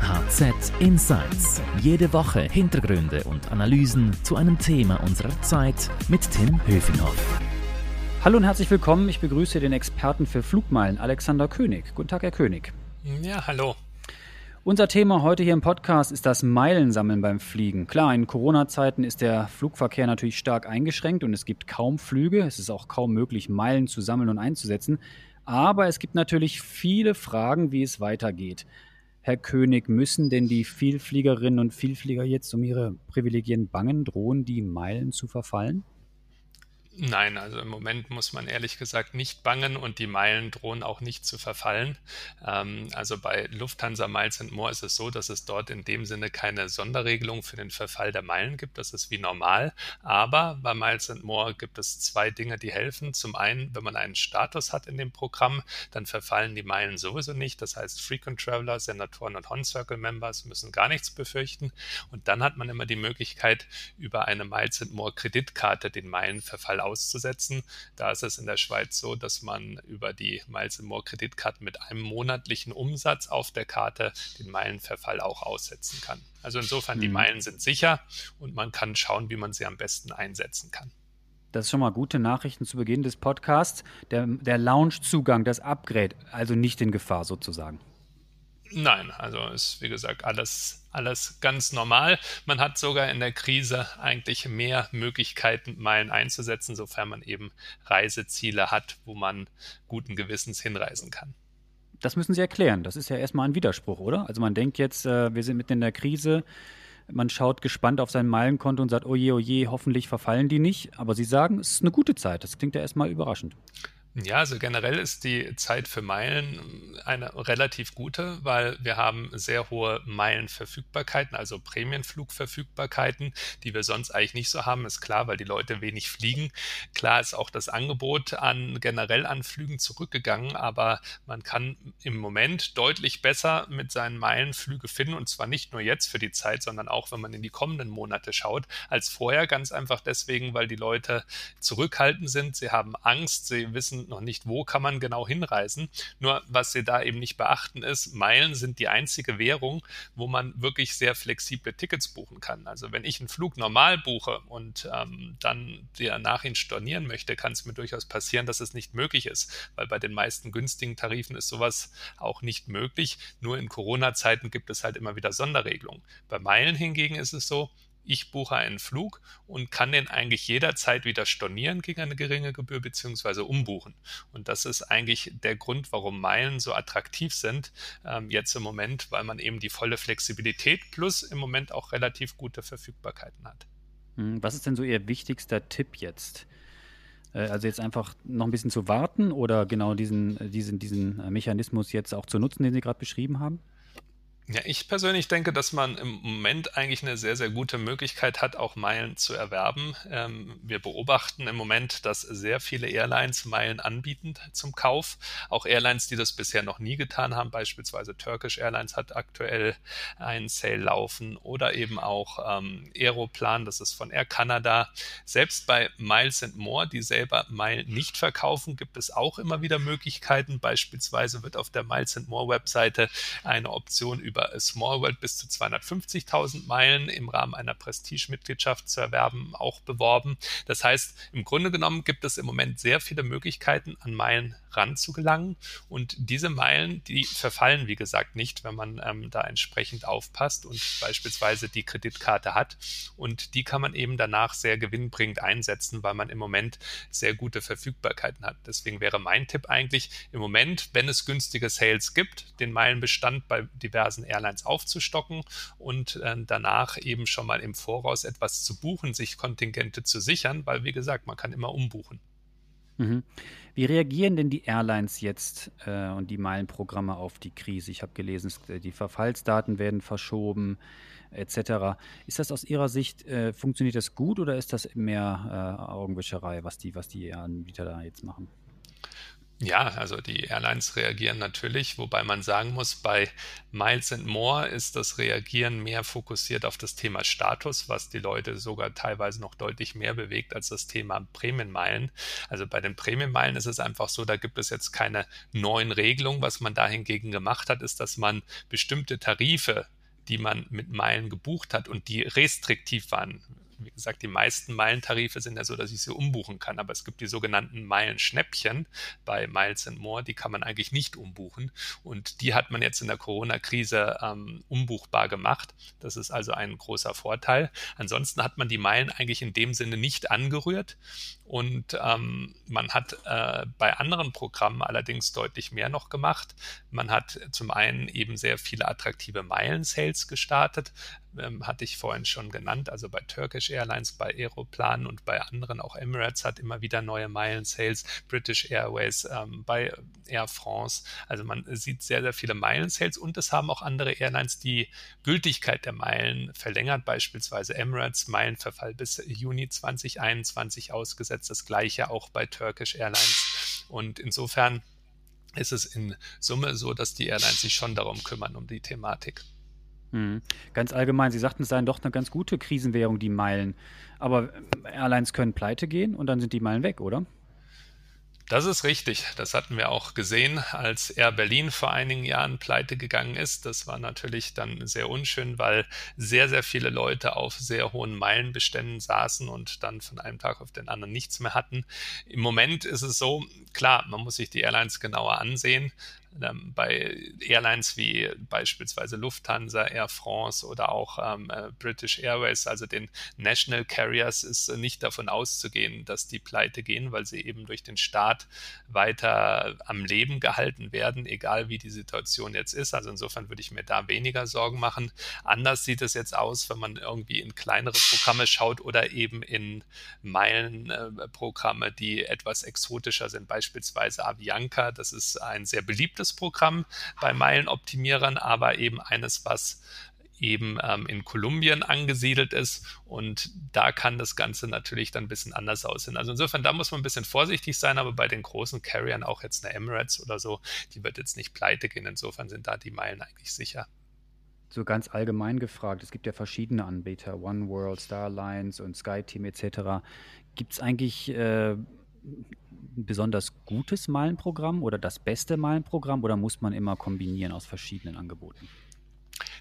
HZ Insights. Jede Woche Hintergründe und Analysen zu einem Thema unserer Zeit mit Tim Höfinghoff. Hallo und herzlich willkommen. Ich begrüße den Experten für Flugmeilen, Alexander König. Guten Tag, Herr König. Ja, hallo. Unser Thema heute hier im Podcast ist das Meilensammeln beim Fliegen. Klar, in Corona-Zeiten ist der Flugverkehr natürlich stark eingeschränkt und es gibt kaum Flüge. Es ist auch kaum möglich, Meilen zu sammeln und einzusetzen. Aber es gibt natürlich viele Fragen, wie es weitergeht. Herr König, müssen denn die Vielfliegerinnen und Vielflieger jetzt um ihre Privilegien bangen? Drohen die Meilen zu verfallen? Nein, also im Moment muss man ehrlich gesagt nicht bangen und die Meilen drohen auch nicht zu verfallen. Ähm, also bei Lufthansa Miles More ist es so, dass es dort in dem Sinne keine Sonderregelung für den Verfall der Meilen gibt. Das ist wie normal. Aber bei Miles More gibt es zwei Dinge, die helfen. Zum einen, wenn man einen Status hat in dem Programm, dann verfallen die Meilen sowieso nicht. Das heißt, Frequent Traveler, Senatoren und Horn Circle Members müssen gar nichts befürchten. Und dann hat man immer die Möglichkeit, über eine Miles More Kreditkarte den Meilenverfall auszusetzen. Da ist es in der Schweiz so, dass man über die Miles More Kreditkarten mit einem monatlichen Umsatz auf der Karte den Meilenverfall auch aussetzen kann. Also insofern, mhm. die Meilen sind sicher und man kann schauen, wie man sie am besten einsetzen kann. Das ist schon mal gute Nachrichten zu Beginn des Podcasts. Der, der Lounge-Zugang, das Upgrade, also nicht in Gefahr sozusagen. Nein, also ist wie gesagt alles, alles ganz normal. Man hat sogar in der Krise eigentlich mehr Möglichkeiten, Meilen einzusetzen, sofern man eben Reiseziele hat, wo man guten Gewissens hinreisen kann. Das müssen Sie erklären. Das ist ja erstmal ein Widerspruch, oder? Also man denkt jetzt, äh, wir sind mitten in der Krise. Man schaut gespannt auf sein Meilenkonto und sagt, oje, oje, hoffentlich verfallen die nicht. Aber Sie sagen, es ist eine gute Zeit. Das klingt ja erstmal überraschend. Ja, also generell ist die Zeit für Meilen eine relativ gute, weil wir haben sehr hohe Meilenverfügbarkeiten, also Prämienflugverfügbarkeiten, die wir sonst eigentlich nicht so haben. Ist klar, weil die Leute wenig fliegen. Klar ist auch das Angebot an generell an Flügen zurückgegangen, aber man kann im Moment deutlich besser mit seinen Meilenflüge finden und zwar nicht nur jetzt für die Zeit, sondern auch wenn man in die kommenden Monate schaut, als vorher. Ganz einfach deswegen, weil die Leute zurückhaltend sind. Sie haben Angst, sie wissen noch nicht, wo kann man genau hinreisen. Nur was Sie da eben nicht beachten ist, Meilen sind die einzige Währung, wo man wirklich sehr flexible Tickets buchen kann. Also wenn ich einen Flug normal buche und ähm, dann danach ihn stornieren möchte, kann es mir durchaus passieren, dass es nicht möglich ist, weil bei den meisten günstigen Tarifen ist sowas auch nicht möglich. Nur in Corona-Zeiten gibt es halt immer wieder Sonderregelungen. Bei Meilen hingegen ist es so, ich buche einen Flug und kann den eigentlich jederzeit wieder stornieren gegen eine geringe Gebühr beziehungsweise umbuchen. Und das ist eigentlich der Grund, warum Meilen so attraktiv sind ähm, jetzt im Moment, weil man eben die volle Flexibilität plus im Moment auch relativ gute Verfügbarkeiten hat. Hm, was ist denn so Ihr wichtigster Tipp jetzt? Äh, also jetzt einfach noch ein bisschen zu warten oder genau diesen, diesen, diesen Mechanismus jetzt auch zu nutzen, den Sie gerade beschrieben haben? Ja, ich persönlich denke, dass man im Moment eigentlich eine sehr, sehr gute Möglichkeit hat, auch Meilen zu erwerben. Ähm, wir beobachten im Moment, dass sehr viele Airlines Meilen anbieten zum Kauf. Auch Airlines, die das bisher noch nie getan haben, beispielsweise Turkish Airlines hat aktuell einen Sale laufen oder eben auch ähm, Aeroplan, das ist von Air Canada. Selbst bei Miles and More, die selber Meilen nicht verkaufen, gibt es auch immer wieder Möglichkeiten. Beispielsweise wird auf der Miles and More Webseite eine Option über über Small World bis zu 250.000 Meilen im Rahmen einer Prestige-Mitgliedschaft zu erwerben, auch beworben. Das heißt, im Grunde genommen gibt es im Moment sehr viele Möglichkeiten, an Meilen ranzugelangen. Und diese Meilen, die verfallen, wie gesagt, nicht, wenn man ähm, da entsprechend aufpasst und beispielsweise die Kreditkarte hat. Und die kann man eben danach sehr gewinnbringend einsetzen, weil man im Moment sehr gute Verfügbarkeiten hat. Deswegen wäre mein Tipp eigentlich im Moment, wenn es günstige Sales gibt, den Meilenbestand bei diversen Airlines aufzustocken und äh, danach eben schon mal im Voraus etwas zu buchen, sich Kontingente zu sichern, weil wie gesagt, man kann immer umbuchen. Mhm. Wie reagieren denn die Airlines jetzt äh, und die Meilenprogramme auf die Krise? Ich habe gelesen, äh, die Verfallsdaten werden verschoben etc. Ist das aus Ihrer Sicht, äh, funktioniert das gut oder ist das mehr äh, Augenwischerei, was die, was die Anbieter da jetzt machen? Ja, also die Airlines reagieren natürlich, wobei man sagen muss, bei Miles and More ist das Reagieren mehr fokussiert auf das Thema Status, was die Leute sogar teilweise noch deutlich mehr bewegt als das Thema Prämienmeilen. Also bei den Prämienmeilen ist es einfach so, da gibt es jetzt keine neuen Regelungen. Was man da hingegen gemacht hat, ist, dass man bestimmte Tarife die man mit Meilen gebucht hat und die restriktiv waren wie gesagt, die meisten Meilentarife sind ja so, dass ich sie umbuchen kann, aber es gibt die sogenannten Meilenschnäppchen bei Miles and More, die kann man eigentlich nicht umbuchen und die hat man jetzt in der Corona-Krise ähm, umbuchbar gemacht. Das ist also ein großer Vorteil. Ansonsten hat man die Meilen eigentlich in dem Sinne nicht angerührt und ähm, man hat äh, bei anderen Programmen allerdings deutlich mehr noch gemacht. Man hat zum einen eben sehr viele attraktive Meilen-Sales gestartet, ähm, hatte ich vorhin schon genannt, also bei Turkish Airlines, bei Aeroplan und bei anderen, auch Emirates hat immer wieder neue Meilen-Sales, British Airways, ähm, bei Air France. Also man sieht sehr, sehr viele Meilen-Sales und es haben auch andere Airlines die Gültigkeit der Meilen verlängert, beispielsweise Emirates, Meilenverfall bis Juni 2021 ausgesetzt, das gleiche auch bei Turkish Airlines. Und insofern ist es in Summe so, dass die Airlines sich schon darum kümmern, um die Thematik. Mhm. Ganz allgemein, Sie sagten, es sei doch eine ganz gute Krisenwährung, die Meilen. Aber Airlines können pleite gehen und dann sind die Meilen weg, oder? Das ist richtig. Das hatten wir auch gesehen, als Air Berlin vor einigen Jahren pleite gegangen ist. Das war natürlich dann sehr unschön, weil sehr, sehr viele Leute auf sehr hohen Meilenbeständen saßen und dann von einem Tag auf den anderen nichts mehr hatten. Im Moment ist es so, klar, man muss sich die Airlines genauer ansehen. Ähm, bei Airlines wie beispielsweise Lufthansa, Air France oder auch ähm, äh, British Airways, also den National Carriers, ist äh, nicht davon auszugehen, dass die pleite gehen, weil sie eben durch den Staat weiter am Leben gehalten werden, egal wie die Situation jetzt ist. Also insofern würde ich mir da weniger Sorgen machen. Anders sieht es jetzt aus, wenn man irgendwie in kleinere Programme schaut oder eben in Meilenprogramme, die etwas exotischer sind, beispielsweise Avianca. Das ist ein sehr beliebtes beliebtes Programm bei Meilenoptimierern, aber eben eines, was eben ähm, in Kolumbien angesiedelt ist und da kann das Ganze natürlich dann ein bisschen anders aussehen. Also insofern, da muss man ein bisschen vorsichtig sein, aber bei den großen Carriern, auch jetzt eine Emirates oder so, die wird jetzt nicht pleite gehen. Insofern sind da die Meilen eigentlich sicher. So ganz allgemein gefragt, es gibt ja verschiedene Anbieter, One World, Star Alliance und SkyTeam etc. Gibt es eigentlich äh, besonders gutes Meilenprogramm oder das beste Meilenprogramm oder muss man immer kombinieren aus verschiedenen Angeboten?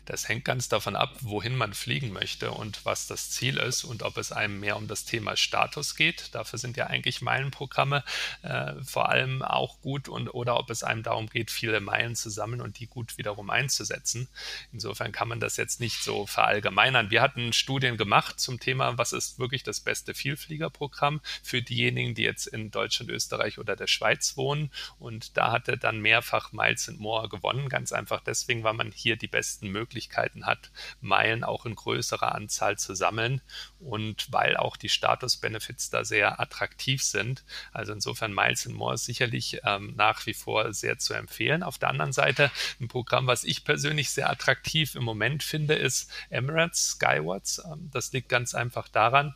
Das hängt ganz davon ab, wohin man fliegen möchte und was das Ziel ist und ob es einem mehr um das Thema Status geht. Dafür sind ja eigentlich Meilenprogramme äh, vor allem auch gut und oder ob es einem darum geht, viele Meilen zu sammeln und die gut wiederum einzusetzen. Insofern kann man das jetzt nicht so verallgemeinern. Wir hatten Studien gemacht zum Thema, was ist wirklich das beste Vielfliegerprogramm für diejenigen, die jetzt in Deutschland, Österreich oder der Schweiz wohnen. Und da hatte dann mehrfach Miles and More gewonnen, ganz einfach deswegen, weil man hier die besten Möglichkeiten Möglichkeiten hat, Meilen auch in größerer Anzahl zu sammeln und weil auch die Status-Benefits da sehr attraktiv sind. Also insofern Miles and More ist sicherlich ähm, nach wie vor sehr zu empfehlen. Auf der anderen Seite ein Programm, was ich persönlich sehr attraktiv im Moment finde, ist Emirates Skywatch. Ähm, das liegt ganz einfach daran,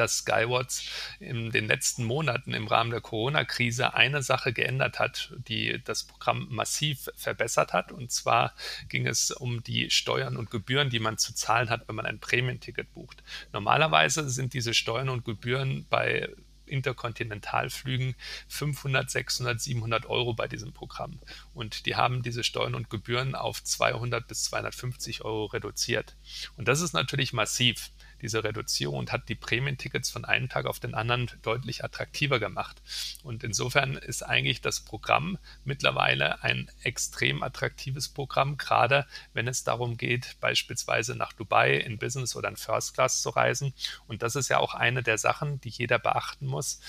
dass Skywatch in den letzten Monaten im Rahmen der Corona-Krise eine Sache geändert hat, die das Programm massiv verbessert hat. Und zwar ging es um die Steuern und Gebühren, die man zu zahlen hat, wenn man ein Prämienticket bucht. Normalerweise sind diese Steuern und Gebühren bei Interkontinentalflügen 500, 600, 700 Euro bei diesem Programm. Und die haben diese Steuern und Gebühren auf 200 bis 250 Euro reduziert. Und das ist natürlich massiv diese Reduzierung und hat die Prämientickets von einem Tag auf den anderen deutlich attraktiver gemacht. Und insofern ist eigentlich das Programm mittlerweile ein extrem attraktives Programm, gerade wenn es darum geht, beispielsweise nach Dubai in Business oder in First Class zu reisen. Und das ist ja auch eine der Sachen, die jeder beachten muss.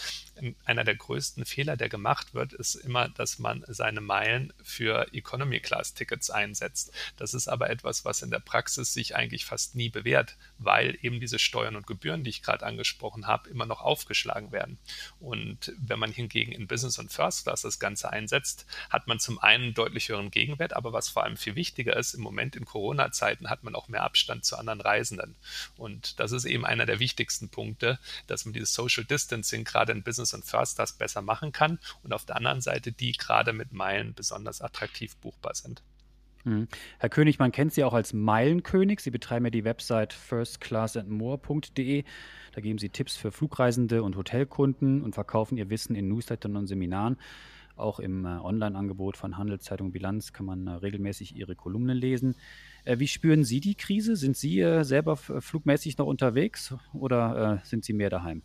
Einer der größten Fehler, der gemacht wird, ist immer, dass man seine Meilen für Economy Class Tickets einsetzt. Das ist aber etwas, was in der Praxis sich eigentlich fast nie bewährt, weil eben diese Steuern und Gebühren, die ich gerade angesprochen habe, immer noch aufgeschlagen werden. Und wenn man hingegen in Business und First Class das Ganze einsetzt, hat man zum einen deutlich höheren Gegenwert, aber was vor allem viel wichtiger ist, im Moment in Corona-Zeiten hat man auch mehr Abstand zu anderen Reisenden. Und das ist eben einer der wichtigsten Punkte, dass man dieses Social Distancing gerade in Business Business und First Class besser machen kann und auf der anderen Seite die gerade mit Meilen besonders attraktiv buchbar sind. Mhm. Herr König, man kennt Sie auch als Meilenkönig. Sie betreiben ja die Website firstclassandmore.de. Da geben Sie Tipps für Flugreisende und Hotelkunden und verkaufen Ihr Wissen in Newslettern und Seminaren. Auch im äh, Online-Angebot von Handelszeitung Bilanz kann man äh, regelmäßig Ihre Kolumne lesen. Äh, wie spüren Sie die Krise? Sind Sie selber flugmäßig noch unterwegs oder sind Sie mehr daheim?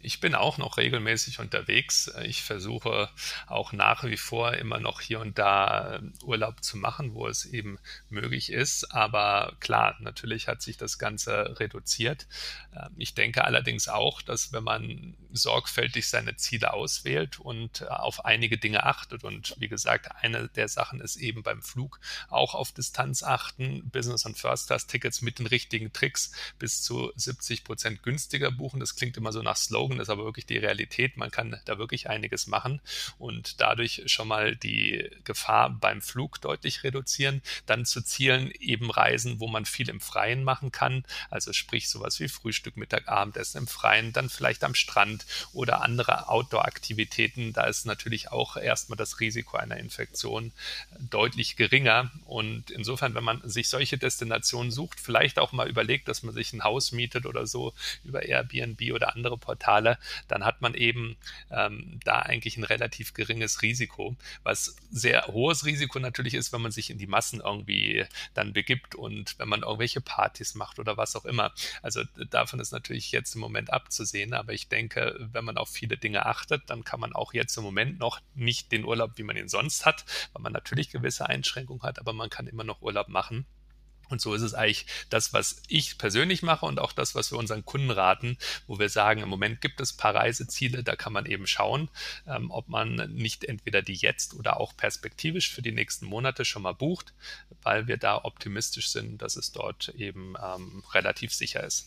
Ich bin auch noch regelmäßig unterwegs. Ich versuche auch nach wie vor immer noch hier und da ähm, Urlaub zu machen, wo es eben möglich ist. Aber klar, natürlich hat sich das Ganze reduziert. Ähm, ich denke allerdings auch, dass wenn man sorgfältig seine Ziele auswählt und äh, auf einige Dinge achtet, und wie gesagt, eine der Sachen ist eben beim Flug auch auf Distanz achten, Business- und First-Class-Tickets mit den richtigen Tricks bis zu 70 Prozent günstiger buchen. Das klingt immer so nach Slogan, ist aber wirklich die Realität. Man kann da wirklich einiges machen und dadurch schon mal die Gefahr beim Flug deutlich reduzieren. Dann zu Zielen eben Reisen, wo man viel im Freien machen kann, also sprich sowas wie Frühstück, Mittag, Abendessen im Freien, dann vielleicht am Strand oder andere Outdoor-Aktivitäten. Da ist natürlich auch erstmal das Risiko einer Infektion deutlich geringer und insofern, wenn man sich solche Destinationen sucht, vielleicht auch mal überlegt, dass man sich ein Haus mietet oder so über Airbnb oder andere Portale, dann hat man eben ähm, da eigentlich ein relativ geringes Risiko, was sehr hohes Risiko natürlich ist, wenn man sich in die Massen irgendwie dann begibt und wenn man irgendwelche Partys macht oder was auch immer. Also davon ist natürlich jetzt im Moment abzusehen, aber ich denke, wenn man auf viele Dinge achtet, dann kann man auch jetzt im Moment noch nicht den Urlaub, wie man ihn sonst hat, weil man natürlich gewisse Einschränkungen hat, aber man kann immer noch Urlaub machen. Und so ist es eigentlich das, was ich persönlich mache und auch das, was wir unseren Kunden raten, wo wir sagen, im Moment gibt es ein paar Reiseziele, da kann man eben schauen, ähm, ob man nicht entweder die jetzt oder auch perspektivisch für die nächsten Monate schon mal bucht, weil wir da optimistisch sind, dass es dort eben ähm, relativ sicher ist.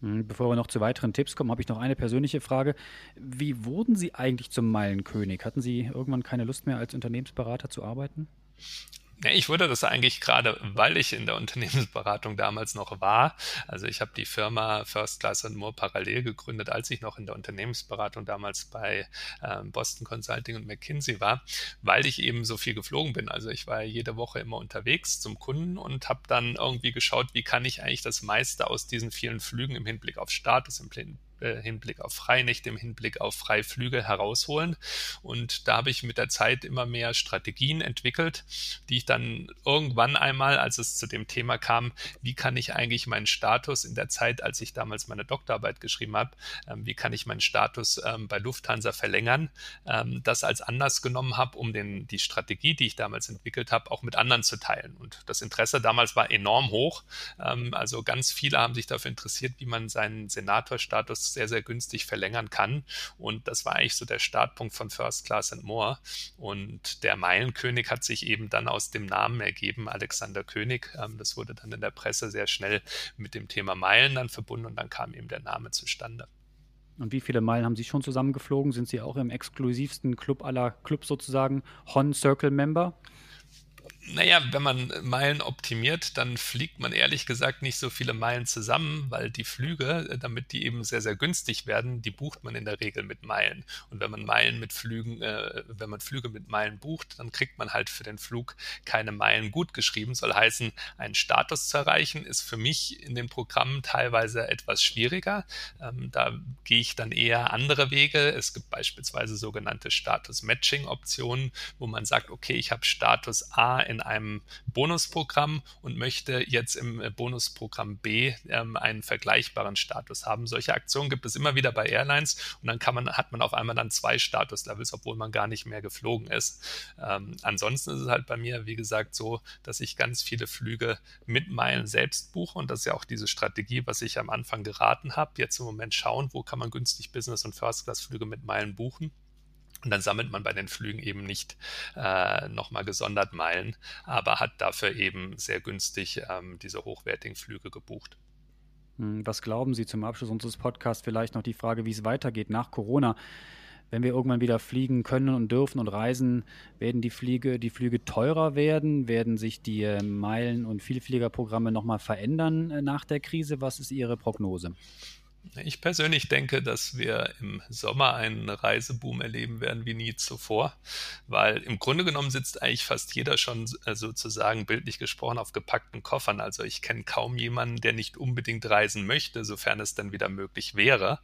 Hm, bevor wir noch zu weiteren Tipps kommen, habe ich noch eine persönliche Frage. Wie wurden Sie eigentlich zum Meilenkönig? Hatten Sie irgendwann keine Lust mehr, als Unternehmensberater zu arbeiten? Ja, ich wurde das eigentlich gerade, weil ich in der Unternehmensberatung damals noch war. Also ich habe die Firma First Class and More parallel gegründet, als ich noch in der Unternehmensberatung damals bei äh, Boston Consulting und McKinsey war, weil ich eben so viel geflogen bin. Also ich war jede Woche immer unterwegs zum Kunden und habe dann irgendwie geschaut, wie kann ich eigentlich das meiste aus diesen vielen Flügen im Hinblick auf Status, im äh, Hinblick auf Freinächte, im Hinblick auf Freiflüge herausholen. Und da habe ich mit der Zeit immer mehr Strategien entwickelt, die ich dann irgendwann einmal, als es zu dem Thema kam, wie kann ich eigentlich meinen Status in der Zeit, als ich damals meine Doktorarbeit geschrieben habe, ähm, wie kann ich meinen Status ähm, bei Lufthansa verlängern, ähm, das als Anlass genommen habe, um den, die Strategie, die ich damals entwickelt habe, auch mit anderen zu teilen. Und das Interesse damals war enorm hoch. also ganz viele haben sich dafür interessiert, wie man seinen Senatorstatus sehr, sehr günstig verlängern kann. Und das war eigentlich so der Startpunkt von First Class and More. Und der Meilenkönig hat sich eben dann aus dem Namen ergeben, Alexander König. Ähm, das wurde dann in der Presse sehr schnell mit dem Thema Meilen dann verbunden und dann kam eben der Name zustande. Und wie viele Meilen haben Sie schon zusammengeflogen? Sind Sie auch im exklusivsten Club aller Clubs sozusagen Hon Circle Member? Naja, wenn man Meilen optimiert, dann fliegt man ehrlich gesagt nicht so viele Meilen zusammen, weil die Flüge, äh, damit die eben sehr, sehr günstig werden, die bucht man in der Regel mit Meilen. Und wenn man Meilen mit Flügen, äh, wenn man Flüge mit Meilen bucht, dann kriegt man halt für den Flug keine Meilen gut geschrieben. Soll heißen, einen Status zu erreichen, ist für mich in den Programmen teilweise etwas schwieriger. Ähm, da gehe ich dann eher andere Wege. Es gibt beispielsweise sogenannte Status-Matching-Optionen, wo man sagt, okay, ich habe Status A in einem Bonusprogramm und möchte jetzt im äh, Bonusprogramm B ähm, einen vergleichbaren Status haben. Solche Aktionen gibt es immer wieder bei Airlines und dann kann man, hat man auf einmal dann zwei Statuslevels, obwohl man gar nicht mehr geflogen ist. Ähm, ansonsten ist es halt bei mir, wie gesagt, so, dass ich ganz viele Flüge mit Meilen selbst buche und das ist ja auch diese Strategie, was ich am Anfang geraten habe. Jetzt im Moment schauen, wo kann man günstig Business- und First-Class-Flüge mit Meilen buchen. Und dann sammelt man bei den Flügen eben nicht äh, nochmal gesondert Meilen, aber hat dafür eben sehr günstig ähm, diese hochwertigen Flüge gebucht. Hm, was glauben Sie zum Abschluss unseres Podcasts? Vielleicht noch die Frage, wie es weitergeht nach Corona. Wenn wir irgendwann wieder fliegen können und dürfen und reisen, werden die Flüge, die Flüge teurer werden? Werden sich die äh, Meilen- und Vielfliegerprogramme nochmal verändern äh, nach der Krise? Was ist Ihre Prognose? Ich persönlich denke, dass wir im Sommer einen Reiseboom erleben werden wie nie zuvor, weil im Grunde genommen sitzt eigentlich fast jeder schon äh, sozusagen bildlich gesprochen auf gepackten Koffern. Also ich kenne kaum jemanden, der nicht unbedingt reisen möchte, sofern es dann wieder möglich wäre.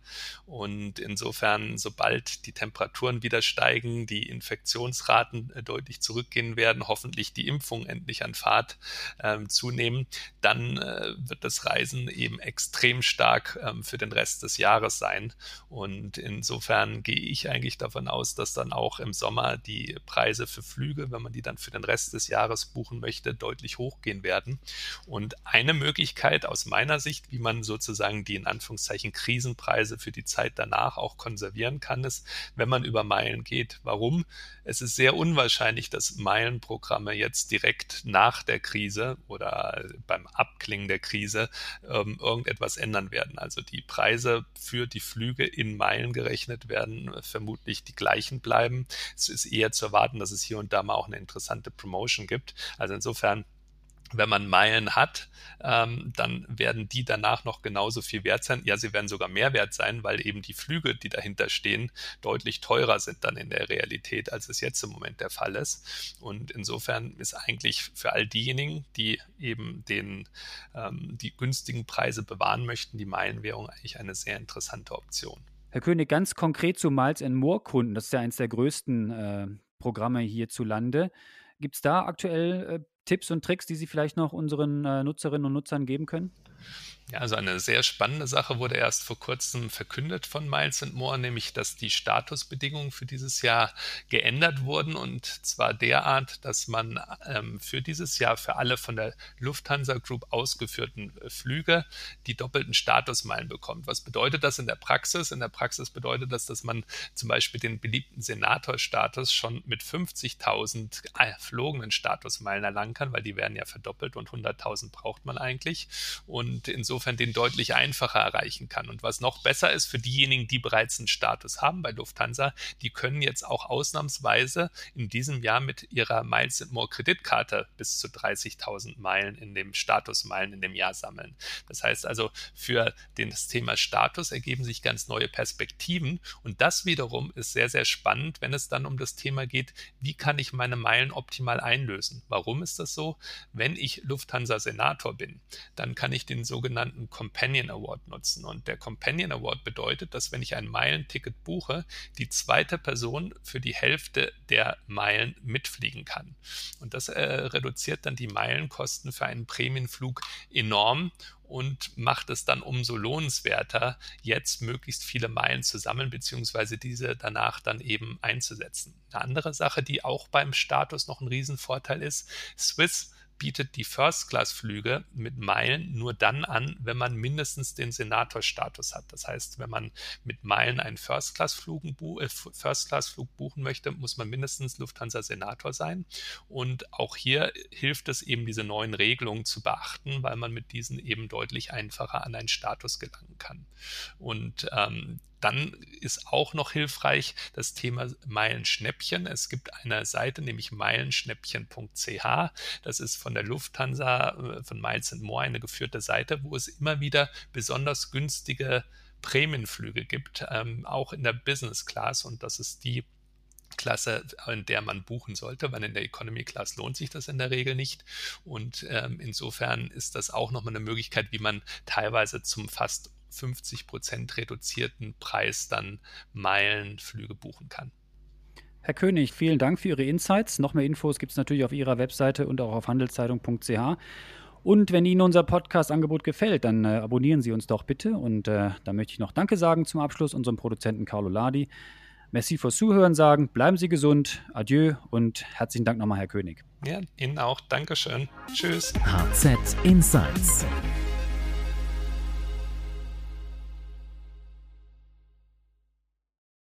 Und insofern, sobald die Temperaturen wieder steigen, die Infektionsraten äh, deutlich zurückgehen werden, hoffentlich die Impfung endlich an Fahrt äh, zunehmen, dann äh, wird das Reisen eben extrem stark ähm, für den Rest des Jahres sein. Und insofern gehe ich eigentlich davon aus, dass dann auch im Sommer die Preise für Flüge, wenn man die dann für den Rest des Jahres buchen möchte, deutlich hochgehen werden. Und eine Möglichkeit aus meiner Sicht, wie man sozusagen die in Anführungszeichen Krisenpreise für die Zeit danach auch konservieren kann, ist, wenn man über Meilen geht. Warum? Es ist sehr unwahrscheinlich, dass Meilenprogramme jetzt direkt nach der Krise oder beim Abklingen der Krise ähm, irgendetwas ändern werden. Also die Preise Preise für die Flüge in Meilen gerechnet werden, vermutlich die gleichen bleiben. Es ist eher zu erwarten, dass es hier und da mal auch eine interessante Promotion gibt. Also insofern wenn man Meilen hat, ähm, dann werden die danach noch genauso viel wert sein. Ja, sie werden sogar mehr wert sein, weil eben die Flüge, die dahinter stehen, deutlich teurer sind dann in der Realität, als es jetzt im Moment der Fall ist. Und insofern ist eigentlich für all diejenigen, die eben den, ähm, die günstigen Preise bewahren möchten, die Meilenwährung eigentlich eine sehr interessante Option. Herr König, ganz konkret zu Miles More Kunden, das ist ja eines der größten äh, Programme hierzulande. Gibt es da aktuell äh, Tipps und Tricks, die Sie vielleicht noch unseren äh, Nutzerinnen und Nutzern geben können? Ja, also eine sehr spannende Sache wurde erst vor kurzem verkündet von Miles More, nämlich dass die Statusbedingungen für dieses Jahr geändert wurden und zwar derart, dass man ähm, für dieses Jahr für alle von der Lufthansa Group ausgeführten äh, Flüge die doppelten Statusmeilen bekommt. Was bedeutet das in der Praxis? In der Praxis bedeutet das, dass man zum Beispiel den beliebten Senatorstatus schon mit 50.000 erflogenen Statusmeilen erlangen kann, weil die werden ja verdoppelt und 100.000 braucht man eigentlich und insofern insofern den deutlich einfacher erreichen kann. Und was noch besser ist für diejenigen, die bereits einen Status haben bei Lufthansa, die können jetzt auch ausnahmsweise in diesem Jahr mit ihrer Miles More Kreditkarte bis zu 30.000 Meilen in dem Statusmeilen in dem Jahr sammeln. Das heißt also, für das Thema Status ergeben sich ganz neue Perspektiven und das wiederum ist sehr, sehr spannend, wenn es dann um das Thema geht, wie kann ich meine Meilen optimal einlösen? Warum ist das so? Wenn ich Lufthansa Senator bin, dann kann ich den sogenannten sogenannten Companion Award nutzen. Und der Companion Award bedeutet, dass wenn ich ein Meilenticket buche, die zweite Person für die Hälfte der Meilen mitfliegen kann. Und das äh, reduziert dann die Meilenkosten für einen Prämienflug enorm und macht es dann umso lohnenswerter, jetzt möglichst viele Meilen zu sammeln, beziehungsweise diese danach dann eben einzusetzen. Eine andere Sache, die auch beim Status noch ein Riesenvorteil ist, Swiss bietet die First-Class-Flüge mit Meilen nur dann an, wenn man mindestens den Senator-Status hat. Das heißt, wenn man mit Meilen einen First-Class-Flug äh, First buchen möchte, muss man mindestens Lufthansa Senator sein. Und auch hier hilft es eben, diese neuen Regelungen zu beachten, weil man mit diesen eben deutlich einfacher an einen Status gelangen kann. Und ähm, dann ist auch noch hilfreich das Thema Meilenschnäppchen. Es gibt eine Seite, nämlich meilenschnäppchen.ch. Das ist von der Lufthansa, äh, von Miles More eine geführte Seite, wo es immer wieder besonders günstige Prämienflüge gibt, ähm, auch in der Business Class. Und das ist die Klasse, in der man buchen sollte, weil in der Economy Class lohnt sich das in der Regel nicht. Und ähm, insofern ist das auch nochmal eine Möglichkeit, wie man teilweise zum fast 50 Prozent reduzierten Preis dann Meilenflüge buchen kann. Herr König, vielen Dank für Ihre Insights. Noch mehr Infos gibt es natürlich auf Ihrer Webseite und auch auf handelszeitung.ch. Und wenn Ihnen unser Podcast-Angebot gefällt, dann äh, abonnieren Sie uns doch bitte. Und äh, da möchte ich noch Danke sagen zum Abschluss unserem Produzenten Carlo Ladi. Merci fürs Zuhören sagen. Bleiben Sie gesund. Adieu und herzlichen Dank nochmal, Herr König. Ja, Ihnen auch. Dankeschön. Tschüss. HZ Insights